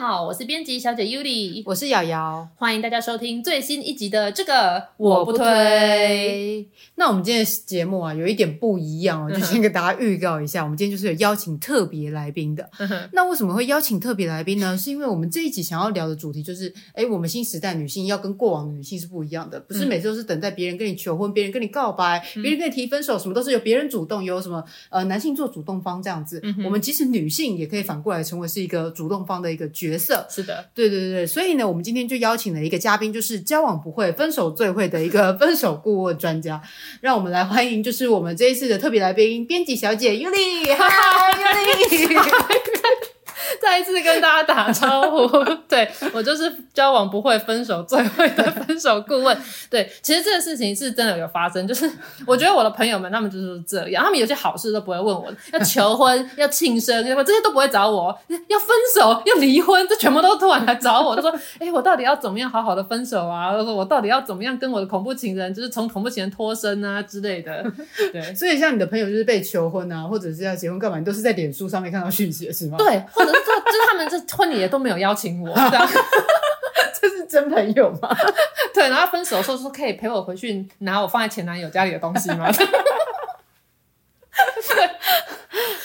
好，我是编辑小姐 Yuli，我是瑶瑶，欢迎大家收听最新一集的这个我不推。那我们今天的节目啊，有一点不一样哦，就先给大家预告一下，我们今天就是有邀请特别来宾的。那为什么会邀请特别来宾呢？是因为我们这一集想要聊的主题就是，哎，我们新时代女性要跟过往的女性是不一样的，不是每次都是等待别人跟你求婚，别人跟你告白，别人跟你提分手，什么都是由别人主动，由什么呃男性做主动方这样子。我们即使女性也可以反过来成为是一个主动方的。一个角色。是的，对对对，所以呢，我们今天就邀请了一个嘉宾，就是交往不会，分手最会的一个分手顾问专家，让我们来欢迎，就是我们这一次的特别来宾，编辑小姐 Yuli，嗨，Yuli。再一次跟大家打招呼，对，我就是交往不会，分手最会的分手顾问。对，其实这个事情是真的有发生，就是我觉得我的朋友们他们就是这样，他们有些好事都不会问我，要求婚、要庆生，这些都不会找我，要分手、要离婚，这全部都突然来找我，就说：“哎、我到底要怎么样好好的分手啊？说我到底要怎么样跟我的恐怖情人，就是从恐怖情人脱身啊之类的。”对，所以像你的朋友就是被求婚啊，或者是要结婚干嘛，你都是在脸书上面看到讯息的是吗？对，或者是。就就是他们这婚礼也都没有邀请我，这样 这是真朋友吗？对，然后分手的时候说可以陪我回去拿我放在前男友家里的东西吗？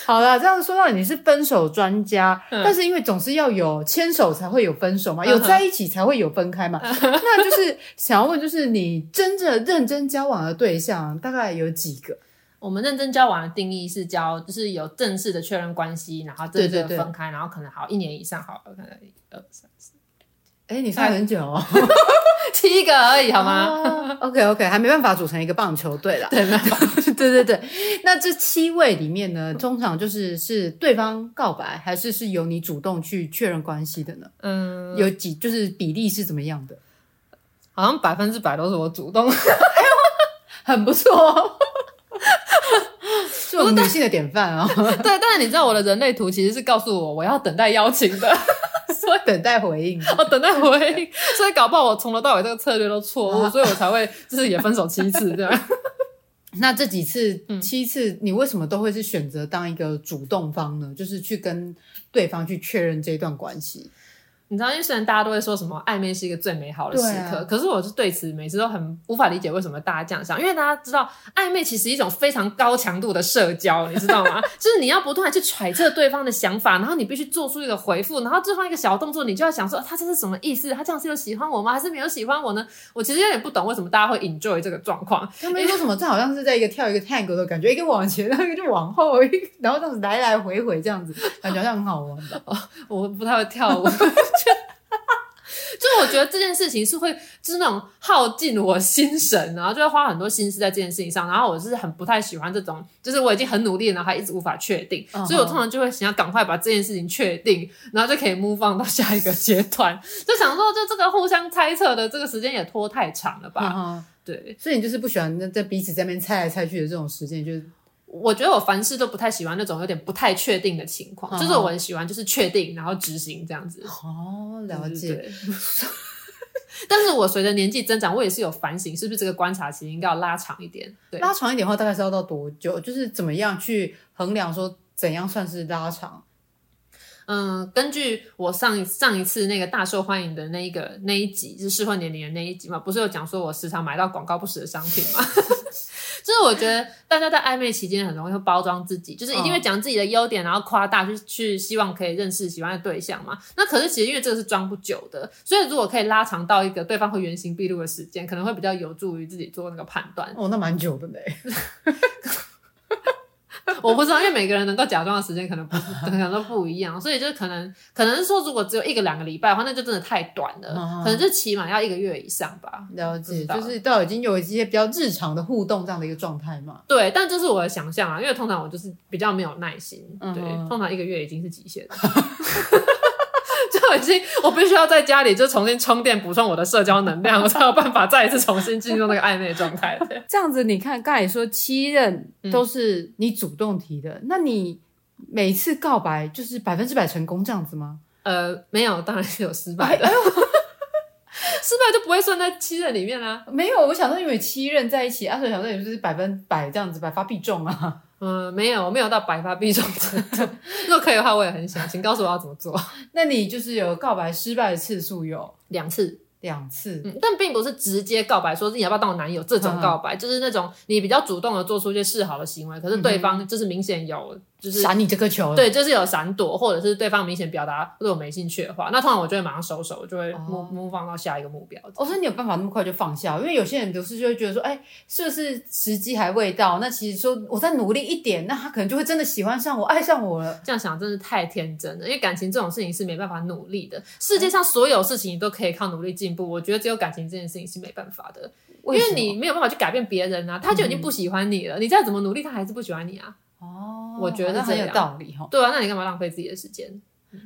好了，这样说到你是分手专家，嗯、但是因为总是要有牵手才会有分手嘛，嗯、有在一起才会有分开嘛，嗯、那就是想要问，就是你真正认真交往的对象大概有几个？我们认真交往的定义是交，就是有正式的确认关系，然后真正分开，对对对，然后可能好一年以上，好了，可能一二三四，哎，你算很久哦，七个而已，好吗？OK OK，还没办法组成一个棒球队啦。对，没办法。对对对，那这七位里面呢，通常就是是对方告白，还是是由你主动去确认关系的呢？嗯，有几就是比例是怎么样的？好像百分之百都是我主动，很不错。是我们女性的典范啊、哦！对，但是你知道我的人类图其实是告诉我，我要等待邀请的，所以等待回应。哦，等待回应，所以搞不好我从头到尾这个策略都错误，所以我才会就是也分手七次这样。那这几次七次，你为什么都会是选择当一个主动方呢？就是去跟对方去确认这段关系。你知道，因为虽然大家都会说什么暧昧是一个最美好的时刻，啊、可是我是对此每次都很无法理解为什么大家这样想。因为大家知道，暧昧其实一种非常高强度的社交，你知道吗？就是你要不断去揣测对方的想法，然后你必须做出一个回复，然后对方一个小动作，你就要想说他这是什么意思？他这样是有喜欢我吗？还是没有喜欢我呢？我其实有点不懂为什么大家会 enjoy 这个状况。他们说什么？这好像是在一个跳一个 tango 的感觉，一个往前，然后一个就往后，然后这样子来来回回这样子，感觉好像很好玩的。哦，我不太会跳舞。就我觉得这件事情是会，就是那种耗尽我心神，然后就会花很多心思在这件事情上。然后我是很不太喜欢这种，就是我已经很努力了，然后还一直无法确定，uh huh. 所以我通常就会想要赶快把这件事情确定，然后就可以 move on 到下一个阶段。就想说，就这个互相猜测的这个时间也拖太长了吧？Uh huh. 对，所以你就是不喜欢在彼此在那边猜来猜去的这种时间，就是。我觉得我凡事都不太喜欢那种有点不太确定的情况，哦、就是我很喜欢就是确定然后执行这样子。哦，了解。对 但是我随着年纪增长，我也是有反省，是不是这个观察期应该要拉长一点？对，拉长一点的话，大概是要到多久？就是怎么样去衡量说怎样算是拉长？嗯，根据我上一上一次那个大受欢迎的那一个那一集，就是适婚年龄的那一集嘛，不是有讲说我时常买到广告不实的商品吗？就是我觉得大家在暧昧期间很容易会包装自己，就是一定会讲自己的优点，然后夸大去去希望可以认识喜欢的对象嘛。那可是其实因为这个是装不久的，所以如果可以拉长到一个对方会原形毕露的时间，可能会比较有助于自己做那个判断。哦，那蛮久的嘞。我不知道，因为每个人能够假装的时间可能可能都不一样，所以就是可能，可能是说，如果只有一个两个礼拜的话，那就真的太短了，嗯、可能就起码要一个月以上吧。了解，就是到已经有一些比较日常的互动这样的一个状态嘛。对，但这是我的想象啊，因为通常我就是比较没有耐心，嗯、对，通常一个月已经是极限了。就已经，我必须要在家里就重新充电，补充我的社交能量，我才有办法再一次重新进入那个暧昧的状态。这样子，你看刚才说七任都是你主动提的，嗯、那你每次告白就是百分之百成功这样子吗？呃，没有，当然是有失败的，哎、失败就不会算在七任里面啦、啊。没有，我想说因为七任在一起，阿、啊、所以想说也就是百分百这样子，百发必中啊。嗯，没有，没有到百发必中程度。如果可以的话，我也很想，请告诉我要怎么做。那你就是有告白失败的次数有 两次，两次，嗯，但并不是直接告白，说是你要不要当我男友这种告白，嗯、就是那种你比较主动的做出一些示好的行为，可是对方就是明显有。就是闪你这颗球，对，就是有闪躲，或者是对方明显表达对我没兴趣的话，那通常我就会马上收手，就会 move move 放到下一个目标。我说你有办法那么快就放下？因为有些人都是就会觉得说，哎、欸，是不是时机还未到？那其实说我再努力一点，那他可能就会真的喜欢上我，爱上我了。这样想真是太天真了，因为感情这种事情是没办法努力的。世界上所有事情你都可以靠努力进步，我觉得只有感情这件事情是没办法的，为因为你没有办法去改变别人啊，他就已经不喜欢你了，嗯、你再怎么努力，他还是不喜欢你啊。哦，我觉得很有道理哈。对啊，那你干嘛浪费自己的时间？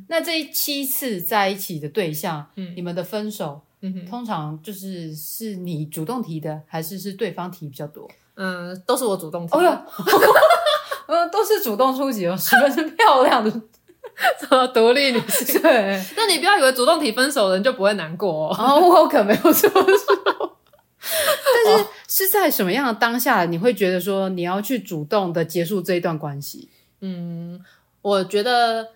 那这七次在一起的对象，嗯，你们的分手，通常就是是你主动提的，还是是对方提比较多？嗯，都是我主动提。哦哟，嗯，都是主动出击哦，十分是漂亮的，什么独立女性？对，那你不要以为主动提分手的人就不会难过哦。哦，我可没有这么说。但是是在什么样的当下，你会觉得说你要去主动的结束这一段关系？嗯，我觉得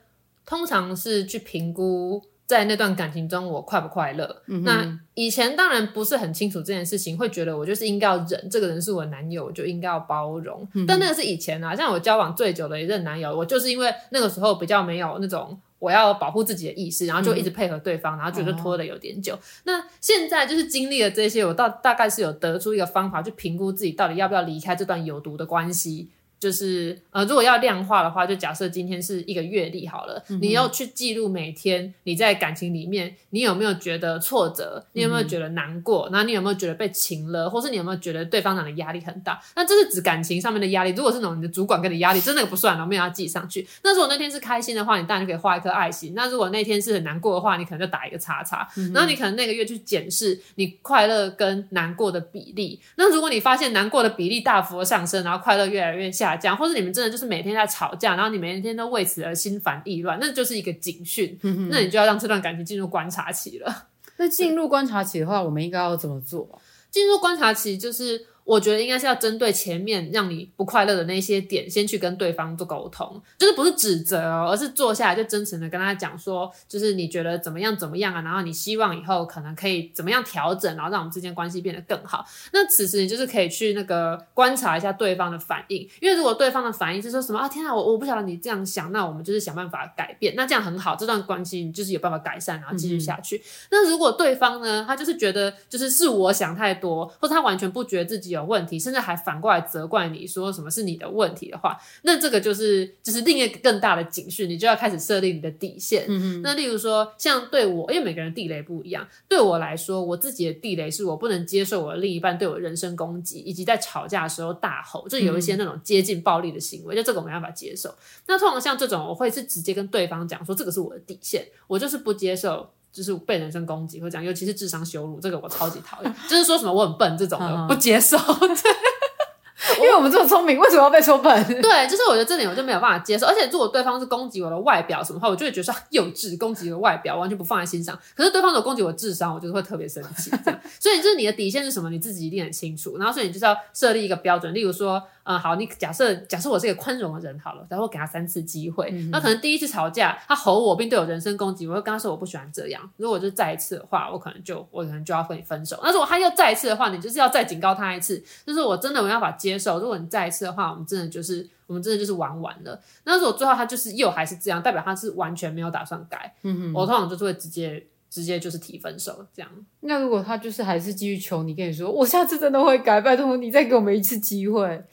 通常是去评估在那段感情中我快不快乐。嗯。那以前当然不是很清楚这件事情，会觉得我就是应该要忍，这个人是我男友，我就应该要包容。嗯。但那个是以前啊，像我交往最久的一任男友，我就是因为那个时候比较没有那种。我要保护自己的意识，然后就一直配合对方，嗯、然后觉得拖的有点久。哦、那现在就是经历了这些，我到大概是有得出一个方法去评估自己到底要不要离开这段有毒的关系。就是呃，如果要量化的话，就假设今天是一个月历好了，嗯、你要去记录每天你在感情里面，你有没有觉得挫折？你有没有觉得难过？那、你有没有觉得被情了？或是你有没有觉得对方长的压力很大？那这是指感情上面的压力。如果是那种你的主管给你压力，真的不算了，没有要记上去。那如果那天是开心的话，你当然就可以画一颗爱心。那如果那天是很难过的话，你可能就打一个叉叉。嗯、然后你可能那个月去检视你快乐跟难过的比例。那如果你发现难过的比例大幅的上升，然后快乐越来越下。讲，或者你们真的就是每天在吵架，然后你每天都为此而心烦意乱，那就是一个警讯。嗯、那你就要让这段感情进入观察期了。那进入观察期的话，我们应该要怎么做？进入观察期就是。我觉得应该是要针对前面让你不快乐的那些点，先去跟对方做沟通，就是不是指责哦，而是坐下来就真诚的跟他讲说，就是你觉得怎么样怎么样啊，然后你希望以后可能可以怎么样调整，然后让我们之间关系变得更好。那此时你就是可以去那个观察一下对方的反应，因为如果对方的反应是说什么啊，天啊，我我不晓得你这样想，那我们就是想办法改变，那这样很好，这段关系你就是有办法改善，然后继续下去。嗯、那如果对方呢，他就是觉得就是是我想太多，或者他完全不觉得自己有问题，甚至还反过来责怪你说什么是你的问题的话，那这个就是就是另一个更大的警讯，你就要开始设定你的底线。嗯嗯。那例如说，像对我，因为每个人地雷不一样，对我来说，我自己的地雷是我不能接受我的另一半对我人身攻击，以及在吵架的时候大吼，就有一些那种接近暴力的行为，嗯、就这个我没办法接受。那通常像这种，我会是直接跟对方讲说，这个是我的底线，我就是不接受。就是被人身攻击或者讲，尤其是智商羞辱，这个我超级讨厌。就是说什么我很笨这种的，不接受。对，因为我们这么聪明，为什么要被说笨？对，就是我觉得这点我就没有办法接受。而且如果对方是攻击我的外表什么话，我就会觉得说幼稚，攻击我的外表完全不放在心上。可是对方如果攻击我的智商，我就是会特别生气。这样，所以就是你的底线是什么，你自己一定很清楚。然后所以你就是要设立一个标准，例如说。嗯，好，你假设假设我是一个宽容的人好了，然后我给他三次机会，嗯，那可能第一次吵架，他吼我并对我人身攻击，我会跟他说我不喜欢这样。如果就再一次的话，我可能就我可能就要和你分手。那如果他又再一次的话，你就是要再警告他一次，就是我真的没办法接受。如果你再一次的话，我们真的就是我们真的就是玩完了。那如果最后他就是又还是这样，代表他是完全没有打算改，嗯哼，我通常就是会直接。直接就是提分手这样。那如果他就是还是继续求你，跟你说我下次真的会改，拜托你再给我们一次机会。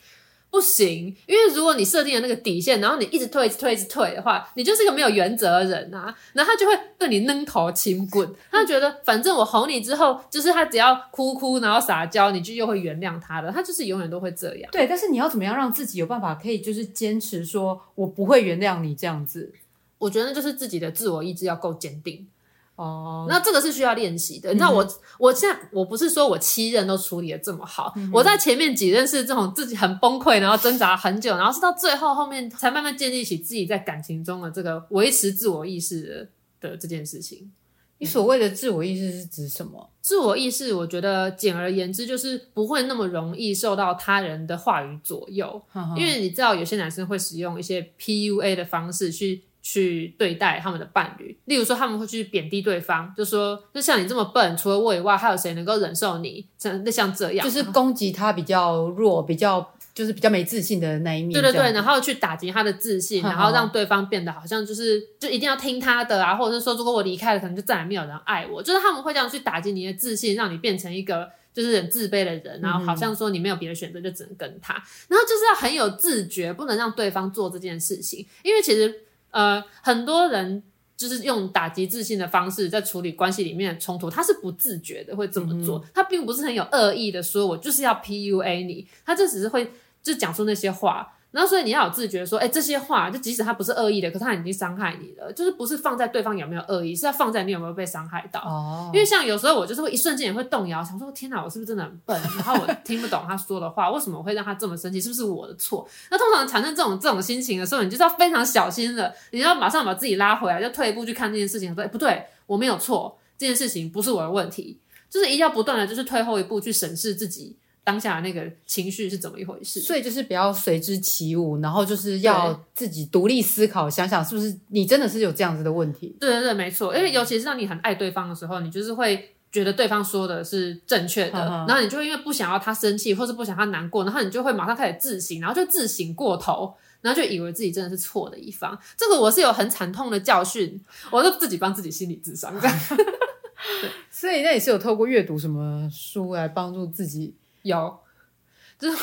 不行，因为如果你设定了那个底线，然后你一直退、一直退、一直退的话，你就是一个没有原则的人啊。然后他就会对你扔头轻棍，他觉得反正我哄你之后，就是他只要哭哭，然后撒娇，你就又会原谅他的。他就是永远都会这样。对，但是你要怎么样让自己有办法可以就是坚持说我不会原谅你这样子？我觉得就是自己的自我意志要够坚定。哦，那这个是需要练习的。你知道我，嗯、我现在我不是说我七任都处理的这么好，嗯、我在前面几任是这种自己很崩溃，然后挣扎很久，然后是到最后后面才慢慢建立起自己在感情中的这个维持自我意识的的这件事情。你所谓的自我意识是指什么？自我意识，我觉得简而言之就是不会那么容易受到他人的话语左右，呵呵因为你知道有些男生会使用一些 PUA 的方式去。去对待他们的伴侣，例如说他们会去贬低对方，就说就像你这么笨，除了我以外，还有谁能够忍受你？真的像这样，就是攻击他比较弱、比较就是比较没自信的那一面。对对对，然后去打击他的自信，然后让对方变得好像就是就一定要听他的啊，或者是说如果我离开了，可能就再也没有人爱我。就是他们会这样去打击你的自信，让你变成一个就是很自卑的人，然后好像说你没有别的选择，就只能跟他。然后就是要很有自觉，不能让对方做这件事情，因为其实。呃，很多人就是用打击自信的方式在处理关系里面的冲突，他是不自觉的会这么做，嗯、他并不是很有恶意的说，我就是要 PUA 你，他这只是会就讲出那些话。然后，所以你要有自觉，说，哎，这些话就即使他不是恶意的，可是他已经伤害你了。就是不是放在对方有没有恶意，是要放在你有没有被伤害到。哦。因为像有时候我就是会一瞬间也会动摇，想说天哪，我是不是真的很笨？然后我听不懂他说的话，为什么我会让他这么生气？是不是我的错？那通常产生这种这种心情的时候，你就是要非常小心的，你要马上把自己拉回来，就退一步去看这件事情，说，哎，不对，我没有错，这件事情不是我的问题，就是一定要不断的，就是退后一步去审视自己。当下那个情绪是怎么一回事？所以就是不要随之起舞，然后就是要自己独立思考，想想是不是你真的是有这样子的问题。对对对，没错。因为尤其是当你很爱对方的时候，你就是会觉得对方说的是正确的，然后你就会因为不想要他生气，或是不想他难过，然后你就会马上开始自省，然后就自省过头，然后就以为自己真的是错的一方。这个我是有很惨痛的教训，我都自己帮自己心理智商这样。所以那也是有透过阅读什么书来帮助自己。有，就是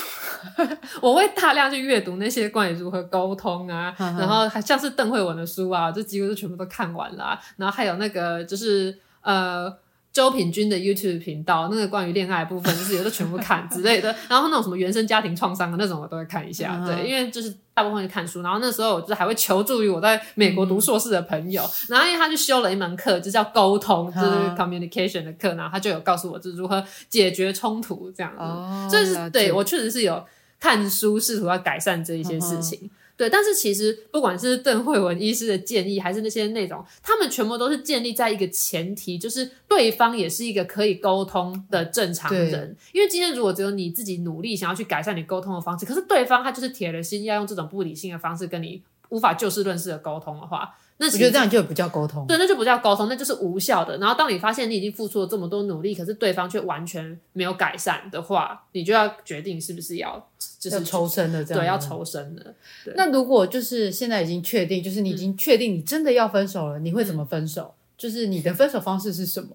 我会大量去阅读那些关于如何沟通啊，然后还像是邓慧文的书啊，这几乎都全部都看完了啊。然后还有那个就是呃。周品君的 YouTube 频道，那个关于恋爱的部分，就是有的全部看之类的。然后那种什么原生家庭创伤的那种，我都会看一下。Uh. 对，因为就是大部分是看书。然后那时候我就还会求助于我在美国读硕士的朋友。嗯、然后因为他就修了一门课，就叫沟通，就是 communication 的课。然后他就有告诉我，就是如何解决冲突这样子。Oh, 所以是对我确实是有看书，试图要改善这一些事情。Uh. 对，但是其实不管是邓慧文医师的建议，还是那些内容，他们全部都是建立在一个前提，就是对方也是一个可以沟通的正常人。因为今天如果只有你自己努力想要去改善你沟通的方式，可是对方他就是铁了心要用这种不理性的方式跟你无法就事论事的沟通的话。那我觉得这样就不叫沟通，对，那就不叫沟通，那就是无效的。然后当你发现你已经付出了这么多努力，可是对方却完全没有改善的话，你就要决定是不是要就是抽身的这样，对，要抽身的。那如果就是现在已经确定，就是你已经确定你真的要分手了，嗯、你会怎么分手？就是你的分手方式是什么？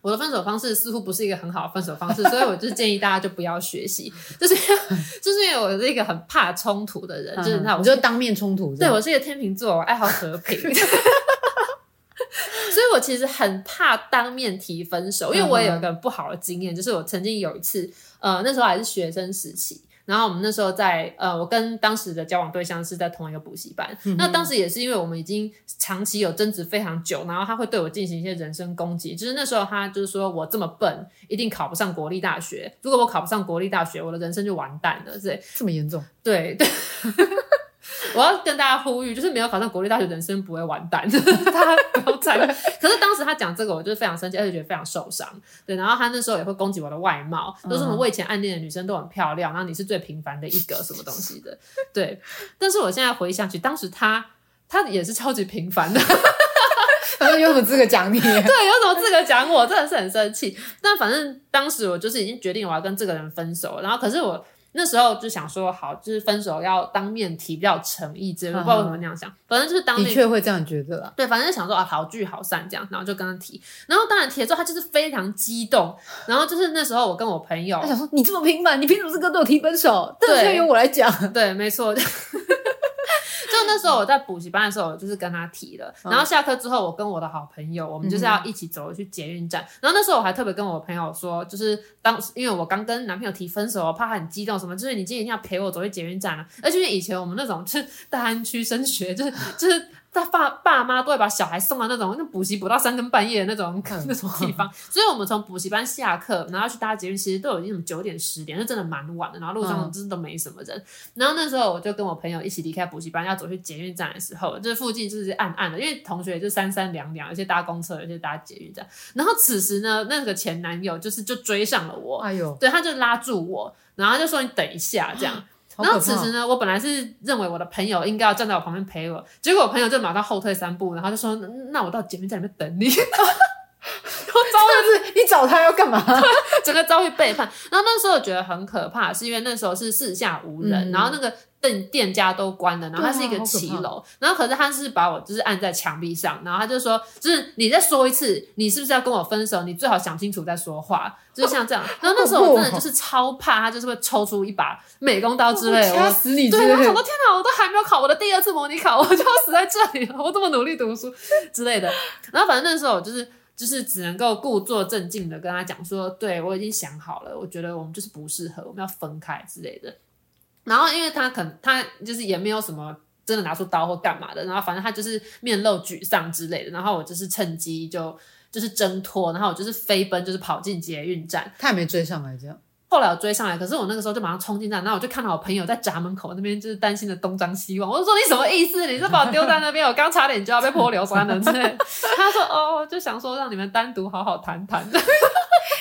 我的分手方式似乎不是一个很好的分手方式，所以我就是建议大家就不要学习，就是 就是因为我是一个很怕冲突的人，就是那我就当面冲突。对，我是一个天秤座，我爱好和平，所以我其实很怕当面提分手，因为我也有一个不好的经验，就是我曾经有一次，呃，那时候还是学生时期。然后我们那时候在呃，我跟当时的交往对象是在同一个补习班。嗯、那当时也是因为我们已经长期有争执非常久，然后他会对我进行一些人身攻击。就是那时候他就是说我这么笨，一定考不上国立大学。如果我考不上国立大学，我的人生就完蛋了。对，这么严重？对对。我要跟大家呼吁，就是没有考上国立大学，人生不会完蛋，大家不要再。可是当时他讲这个，我就是非常生气，而且觉得非常受伤。对，然后他那时候也会攻击我的外貌，都是我们我以前暗恋的女生都很漂亮，然后你是最平凡的一个什么东西的。对，但是我现在回想起，当时他他也是超级平凡的。他说有什么资格讲你？对，有什么资格讲我？真的是很生气。但反正当时我就是已经决定我要跟这个人分手，然后可是我。那时候就想说，好，就是分手要当面提，比较诚意之类不知道为什么那样想，反正就是当面。的确会这样觉得啦。对，反正就想说啊，好聚好散这样，然后就跟他提，然后当然提了之后，他就是非常激动，然后就是那时候我跟我朋友，他想说你这么平凡，你凭什么这个对我提分手？对，这个由我来讲。对，没错。就那时候我在补习班的时候，我就是跟他提了。然后下课之后，我跟我的好朋友，我们就是要一起走去捷运站。然后那时候我还特别跟我朋友说，就是当因为我刚跟男朋友提分手，我怕他很激动什么，就是你今天一定要陪我走去捷运站啊。而且以前我们那种就是大安区升学，就是就是。他爸爸妈都会把小孩送到那种那补习补到三更半夜的那种 那种地方，所以我们从补习班下课，然后去搭捷运，其实都有已经九点十点，就真的蛮晚的。然后路上真的都没什么人。嗯、然后那时候我就跟我朋友一起离开补习班，要走去捷运站的时候，这附近就是暗暗的，因为同学就三三两两，有些搭公车，有些搭捷运站。然后此时呢，那个前男友就是就追上了我，哎呦，对，他就拉住我，然后就说你等一下这样。然后此时呢，我本来是认为我的朋友应该要站在我旁边陪我，结果我朋友就马上后退三步，然后就说：“那我到前面在里面等你。”我遭遇是，你找他要干嘛？整个遭遇背叛。然后那时候我觉得很可怕，是因为那时候是四下无人，嗯、然后那个店店家都关了，然后它是一个骑楼，啊、然后可是他是把我就是按在墙壁上，然后他就说，就是你再说一次，你是不是要跟我分手？你最好想清楚再说话，就是像这样。然后那时候我真的就是超怕，他就是会抽出一把美工刀之类的，掐死你！对，我想到天哪，我都还没有考我的第二次模拟考，我就要死在这里了，我 这么努力读书之类的。然后反正那时候我就是。就是只能够故作镇静的跟他讲说，对，我已经想好了，我觉得我们就是不适合，我们要分开之类的。然后因为他可能他就是也没有什么真的拿出刀或干嘛的，然后反正他就是面露沮丧之类的。然后我就是趁机就就是挣脱，然后我就是飞奔，就是跑进捷运站，他也没追上来这样。后来我追上来，可是我那个时候就马上冲进站，然后我就看到我朋友在闸门口那边，就是担心的东张西望。我就说：“你什么意思？你是把我丢在那边？我刚差点就要被泼硫酸了。”之类。他说：“哦，就想说让你们单独好好谈谈。”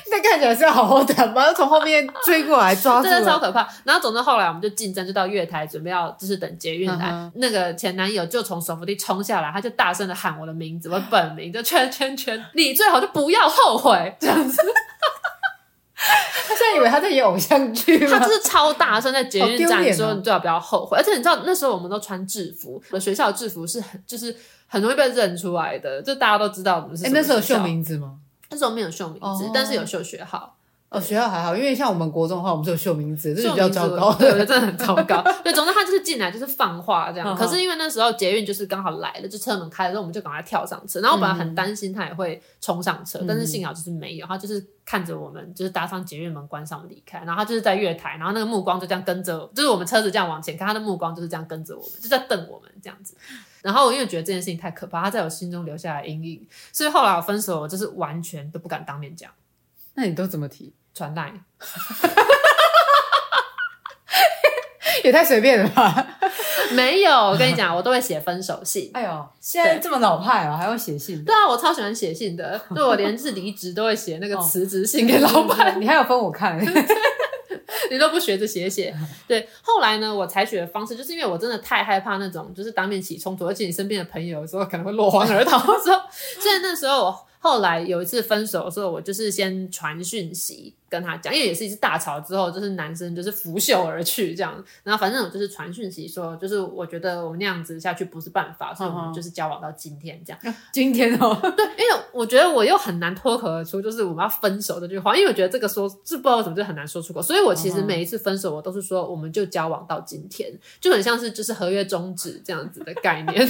那看起来是要好好谈吗？从后面追过来抓住，真的超可怕。然后总之后来我们就进站，就到月台准备要就是等捷运来。嗯、那个前男友就从手扶梯冲下来，他就大声的喊我的名字，我本名就圈圈圈，你最好就不要后悔这样子。他现在以为他在演偶像剧吗？他就是超大声在捷运站说：“你最好不要后悔。”而且你知道那时候我们都穿制服，我的学校的制服是很就是很容易被认出来的，就大家都知道我们是。哎，那时候有秀名字吗？那时候没有秀名字，但是有秀学号。哦，学校还好，因为像我们国中的话，我们是有秀名字，这是比较糟糕，对，真的很糟糕。对，总之他就是进来就是放话这样。可是因为那时候捷运就是刚好来了，就车门开了之后，我们就赶快跳上车。然后我本来很担心他也会冲上车，但是幸好就是没有，他就是看着我们就是搭上捷运门关上离开。然后他就是在月台，然后那个目光就这样跟着，就是我们车子这样往前看，他的目光就是这样跟着我们，就在瞪我们这样子。然后我因为觉得这件事情太可怕，他在我心中留下了阴影，所以后来我分手，我就是完全都不敢当面讲。那你都怎么提？传代，也太随便了吧？没有，我跟你讲，我都会写分手信。哎呦，现在这么老派啊，还会写信？对啊，我超喜欢写信的，对，我连是离职都会写那个辞职信给老板。你还有分我看，你都不学着写写。对，后来呢，我采取的方式就是因为我真的太害怕那种就是当面起冲突，而且你身边的朋友有时候可能会落荒而逃的时候，所以那时候我。后来有一次分手的时候，我就是先传讯息跟他讲，因为也是一次大吵之后，就是男生就是拂袖而去这样。然后反正我就是传讯息说，就是我觉得我们那样子下去不是办法，所以我们就是交往到今天这样。今天哦，对，因为我觉得我又很难脱口而出，就是我们要分手的这句话，因为我觉得这个说是不知道为什么就很难说出口，所以我其实每一次分手，我都是说我们就交往到今天，就很像是就是合约终止这样子的概念。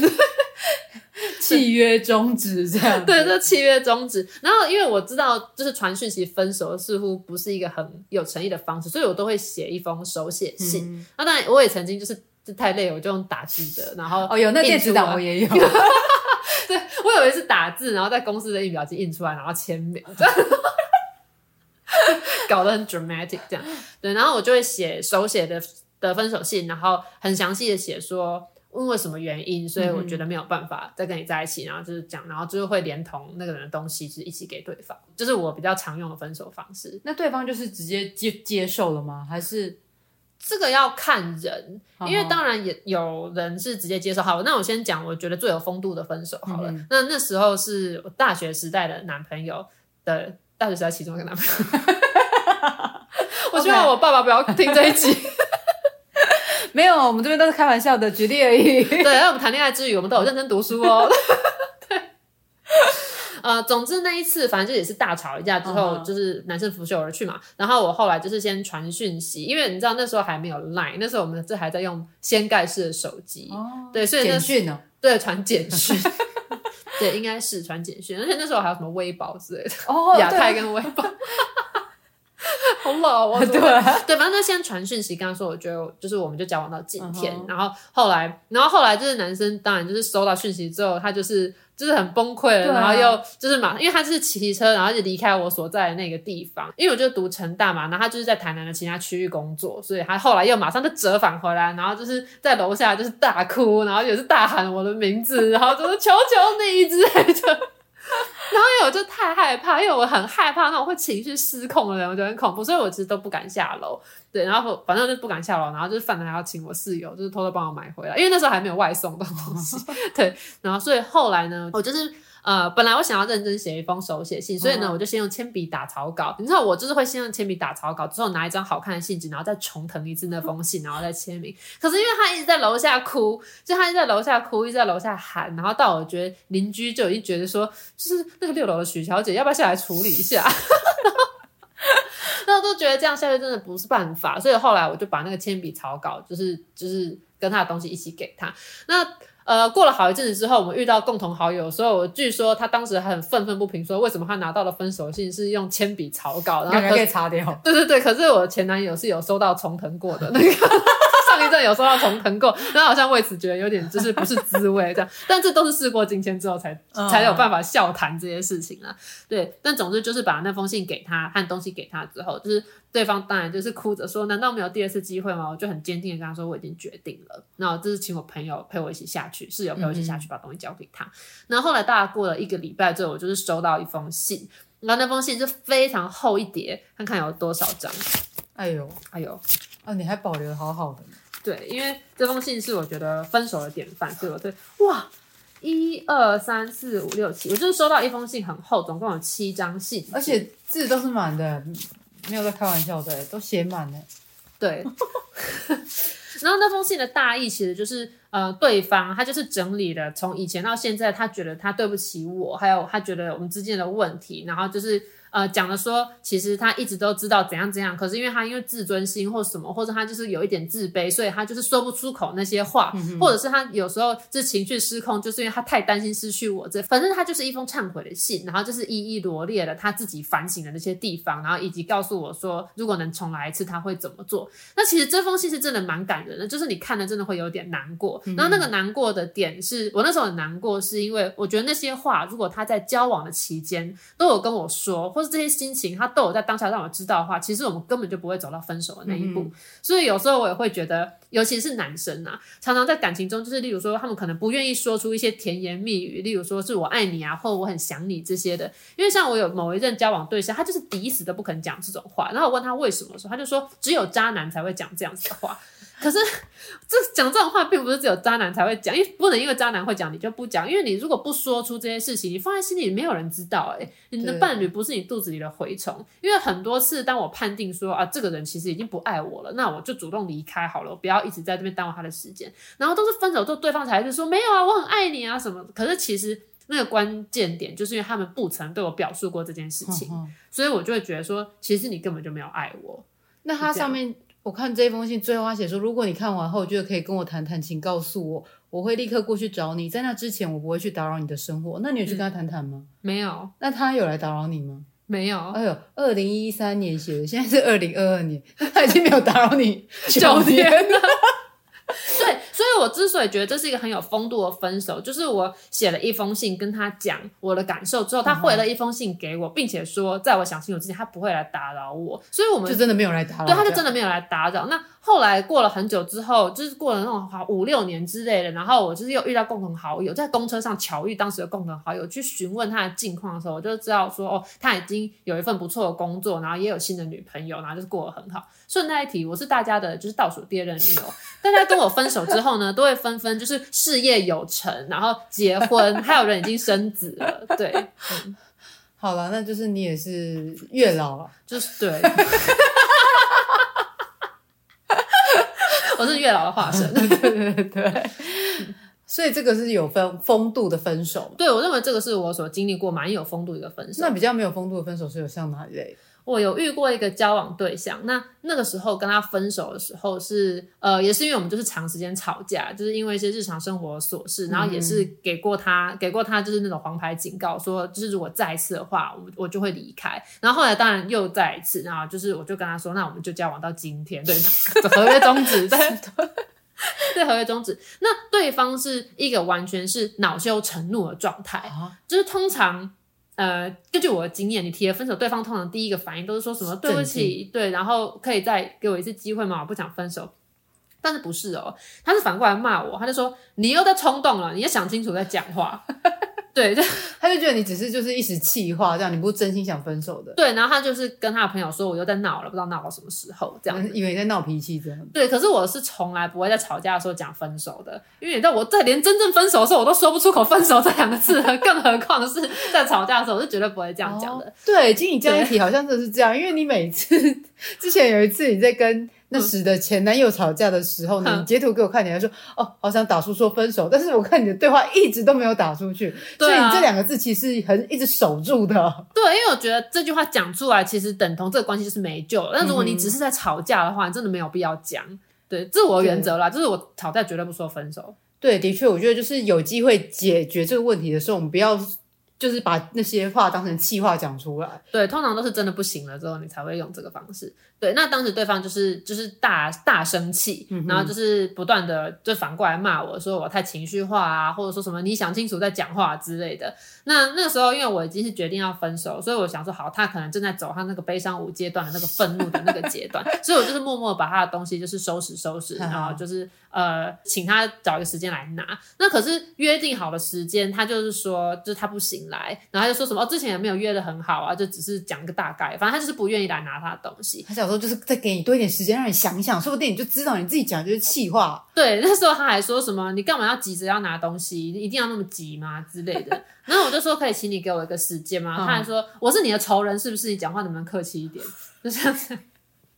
契约终止这样，对，就契约终止。然后因为我知道，就是传讯息分手似乎不是一个很有诚意的方式，所以我都会写一封手写信。嗯、那当然，我也曾经就是太累，我就用打字的。然后哦，有那电子档我也有。对，我以为是打字，然后在公司的印表机印出来，然后签名，搞得很 dramatic 这样。对，然后我就会写手写的的分手信，然后很详细的写说。因为什么原因，所以我觉得没有办法再跟你在一起，然后就是讲，然后就是会连同那个人的东西是一起给对方，就是我比较常用的分手方式。那对方就是直接接接受了吗？还是这个要看人？因为当然也有人是直接接受。好，那我先讲我觉得最有风度的分手好了。嗯、那那时候是我大学时代的男朋友的大学时代其中一个男朋友。我希望我爸爸不要听这一集。没有，我们这边都是开玩笑的举例而已。对，那我们谈恋爱之余，我们都有认真读书哦。对，呃，总之那一次，反正就也是大吵一架之后，uh. 就是男生拂袖而去嘛。然后我后来就是先传讯息，因为你知道那时候还没有 Line，那时候我们这还在用掀盖式的手机。哦。Oh, 对，所以简讯呢？对，传简讯。对，应该是传简讯，而且那时候还有什么微宝之类的。哦。亚太跟微宝。好老啊！对对，反正就先传讯息跟他说，我觉得就是我们就交往到今天，uh. 然后后来，然后后来就是男生当然就是收到讯息之后，他就是就是很崩溃了，啊、然后又就是马上，因为他是骑车，然后就离开我所在的那个地方，因为我就读成大嘛，然后他就是在台南的其他区域工作，所以他后来又马上就折返回来，然后就是在楼下就是大哭，然后也是大喊我的名字，然后就是求求你之类的。然后因为我就太害怕，因为我很害怕那种会情绪失控的人，我觉得很恐怖，所以我其实都不敢下楼。对，然后反正就不敢下楼，然后就是饭还要请我室友，就是偷偷帮我买回来，因为那时候还没有外送的东西。对，然后所以后来呢，我就是。呃，本来我想要认真写一封手写信，所以呢，我就先用铅笔打草稿。你知道，我就是会先用铅笔打草稿，之后拿一张好看的信纸，然后再重腾一次那封信，然后再签名。可是因为他一直在楼下哭，就他一直在楼下哭，一直在楼下喊，然后到我觉得邻居就已经觉得说，就是那个六楼的许小姐要不要下来处理一下？那我 都觉得这样下去真的不是办法，所以后来我就把那个铅笔草稿，就是就是跟他的东西一起给他。那。呃，过了好一阵子之后，我们遇到共同好友所以我，据说他当时很愤愤不平，说为什么他拿到的分手信是用铅笔草稿，然后可以擦掉。对对对，可是我前男友是有收到重藤过的那个。上一阵有收到重疼过，然后好像为此觉得有点就是不是滋味这样，但这都是事过境迁之后才才有办法笑谈这些事情啊。对，但总之就是把那封信给他和东西给他之后，就是对方当然就是哭着说，难道没有第二次机会吗？我就很坚定的跟他说我已经决定了，那我就是请我朋友陪我一起下去，室友陪我一起下去把东西交给他。那后后来大概过了一个礼拜之后，我就是收到一封信，然后那封信就非常厚一叠，看看有多少张。哎呦，哎呦，啊，你还保留得好好的。对，因为这封信是我觉得分手的典范，所以我对哇，一二三四五六七，我就是收到一封信很厚，总共有七张信，而且字都是满的，没有在开玩笑的，都写满了。对，然后那封信的大意其实就是，呃，对方他就是整理了从以前到现在，他觉得他对不起我，还有他觉得我们之间的问题，然后就是。呃，讲了说，其实他一直都知道怎样怎样，可是因为他因为自尊心或什么，或者他就是有一点自卑，所以他就是说不出口那些话，嗯、或者是他有时候是情绪失控，就是因为他太担心失去我这，反正他就是一封忏悔的信，然后就是一一罗列了他自己反省的那些地方，然后以及告诉我说，如果能重来一次，他会怎么做。那其实这封信是真的蛮感人的，就是你看了真的会有点难过。然后那个难过的点是我那时候很难过，是因为我觉得那些话，如果他在交往的期间都有跟我说，或是这些心情。他都有在当下让我知道的话，其实我们根本就不会走到分手的那一步。嗯、所以有时候我也会觉得，尤其是男生啊，常常在感情中，就是例如说，他们可能不愿意说出一些甜言蜜语，例如说是我爱你啊，或我很想你这些的。因为像我有某一任交往对象，他就是抵死都不肯讲这种话。然后我问他为什么的时候，他就说只有渣男才会讲这样子的话。可是，这讲这种话并不是只有渣男才会讲，因为不能因为渣男会讲你就不讲，因为你如果不说出这些事情，你放在心里没有人知道、欸。诶你的伴侣不是你肚子里的蛔虫。因为很多次，当我判定说啊，这个人其实已经不爱我了，那我就主动离开好了，我不要一直在这边耽误他的时间。然后都是分手之后，对方才是说没有啊，我很爱你啊什么。可是其实那个关键点就是因为他们不曾对我表述过这件事情，所以我就会觉得说，其实你根本就没有爱我。那他上面。我看这封信最后他写说，如果你看完后觉得可以跟我谈谈，请告诉我，我会立刻过去找你。在那之前，我不会去打扰你的生活。那你有去跟他谈谈吗？嗯，没有。那他有来打扰你吗？没有。哎呦，二零一三年写的，现在是二零二二年，他已经没有打扰你九年了。我之所以觉得这是一个很有风度的分手，就是我写了一封信跟他讲我的感受之后，他回了一封信给我，并且说在我想清楚之前，他不会来打扰我。所以我们就真的没有来打扰，对，他就真的没有来打扰。那后来过了很久之后，就是过了那种好五六年之类的，然后我就是又遇到共同好友，在公车上巧遇当时的共同好友，去询问他的近况的时候，我就知道说哦，他已经有一份不错的工作，然后也有新的女朋友，然后就是过得很好。顺带一提，我是大家的就是倒数第二任女友，大家跟我分手之后呢，都会纷纷就是事业有成，然后结婚，还有人已经生子了。对，嗯、好了，那就是你也是月老了，就是对。我是月老的化身，对对对对，所以这个是有分风度的分手。对，我认为这个是我所经历过蛮有风度的一个分手。那比较没有风度的分手是有像哪一类？我有遇过一个交往对象，那那个时候跟他分手的时候是呃，也是因为我们就是长时间吵架，就是因为一些日常生活琐事，然后也是给过他、嗯、给过他就是那种黄牌警告，说就是如果再一次的话，我我就会离开。然后后来当然又再一次，然后就是我就跟他说，那我们就交往到今天，对，合约终止，对，对，合约终止。那对方是一个完全是恼羞成怒的状态，啊、就是通常。呃，根据我的经验，你提了分手，对方通常第一个反应都是说什么对不起，对，然后可以再给我一次机会吗？我不想分手。但是不是哦，他是反过来骂我，他就说你又在冲动了，你要想清楚再讲话。对，就 他就觉得你只是就是一时气话，这样你不是真心想分手的。对，然后他就是跟他的朋友说，我又在闹了，不知道闹到什么时候，这样以为你在闹脾气这样。对，可是我是从来不会在吵架的时候讲分手的，因为你知道我在连真正分手的时候我都说不出口分手这两个字了，更何况是在吵架的时候，我是绝对不会这样讲的。哦、对，经你这样一提，好像真的是这样，因为你每次 之前有一次你在跟。那时的前男友吵架的时候呢，你截图给我看，你还说哦，好想打出说分手，但是我看你的对话一直都没有打出去，对啊、所以你这两个字其实很一直守住的。对，因为我觉得这句话讲出来，其实等同这个关系就是没救了。但如果你只是在吵架的话，你真的没有必要讲。对，这是我的原则啦，就是我吵架绝对不说分手。对，的确，我觉得就是有机会解决这个问题的时候，我们不要。就是把那些话当成气话讲出来，对，通常都是真的不行了之后，你才会用这个方式。对，那当时对方就是就是大大生气，嗯、然后就是不断的就反过来骂我说我太情绪化啊，或者说什么你想清楚再讲话之类的。那那个时候因为我已经是决定要分手，所以我想说好，他可能正在走他那个悲伤五阶段的那个愤怒的那个阶段，所以我就是默默把他的东西就是收拾收拾，然后就是。呃，请他找一个时间来拿。那可是约定好的时间，他就是说，就是他不行来，然后他就说什么，哦，之前也没有约的很好啊，就只是讲个大概，反正他就是不愿意来拿他的东西。他小时候，就是再给你多一点时间，让你想一想，说不定你就知道你自己讲的就是气话。对，那时候他还说什么，你干嘛要急着要拿东西？一定要那么急吗？之类的。然后我就说，可以请你给我一个时间吗？他还说，我是你的仇人，是不是？你讲话能不能客气一点？就这样子。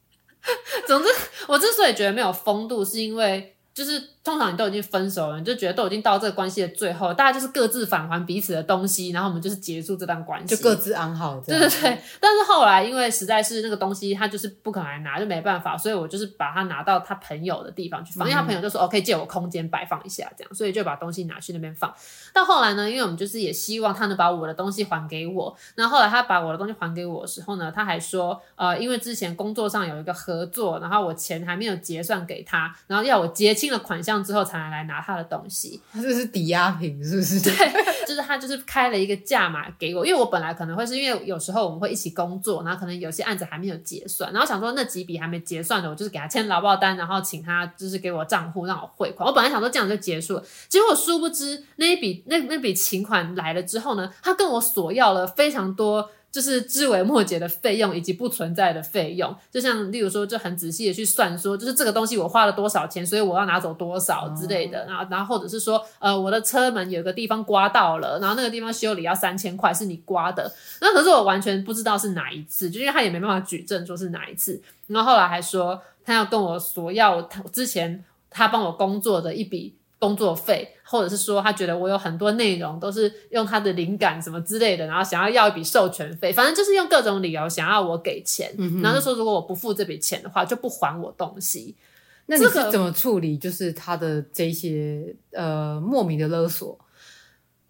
总之，我之所以觉得没有风度，是因为。就是通常你都已经分手了，你就觉得都已经到这个关系的最后，大家就是各自返还彼此的东西，然后我们就是结束这段关系，就各自安好。对对对。但是后来因为实在是那个东西他就是不可能来拿，就没办法，所以我就是把它拿到他朋友的地方去放，嗯、因为他朋友就说哦，可以借我空间摆放一下这样，所以就把东西拿去那边放。到后来呢，因为我们就是也希望他能把我的东西还给我，然后后来他把我的东西还给我的时候呢，他还说呃，因为之前工作上有一个合作，然后我钱还没有结算给他，然后要我结清了款项之后。才能来拿他的东西，他这是抵押品，是不是？对，就是他就是开了一个价码给我，因为我本来可能会是因为有时候我们会一起工作，然后可能有些案子还没有结算，然后想说那几笔还没结算的，我就是给他签劳报单，然后请他就是给我账户让我汇款。我本来想说这样就结束了，结果我殊不知那一笔那那笔请款来了之后呢，他跟我索要了非常多。就是枝微末节的费用以及不存在的费用，就像例如说，就很仔细的去算说，就是这个东西我花了多少钱，所以我要拿走多少之类的。然后，然后或者是说，呃，我的车门有个地方刮到了，然后那个地方修理要三千块，是你刮的。那可是我完全不知道是哪一次，就因为他也没办法举证说是哪一次。然后后来还说他要跟我索要他之前他帮我工作的一笔。工作费，或者是说他觉得我有很多内容都是用他的灵感什么之类的，然后想要要一笔授权费，反正就是用各种理由想要我给钱，嗯、然后就说如果我不付这笔钱的话，就不还我东西。那你是怎么处理？就是他的这些呃莫名的勒索？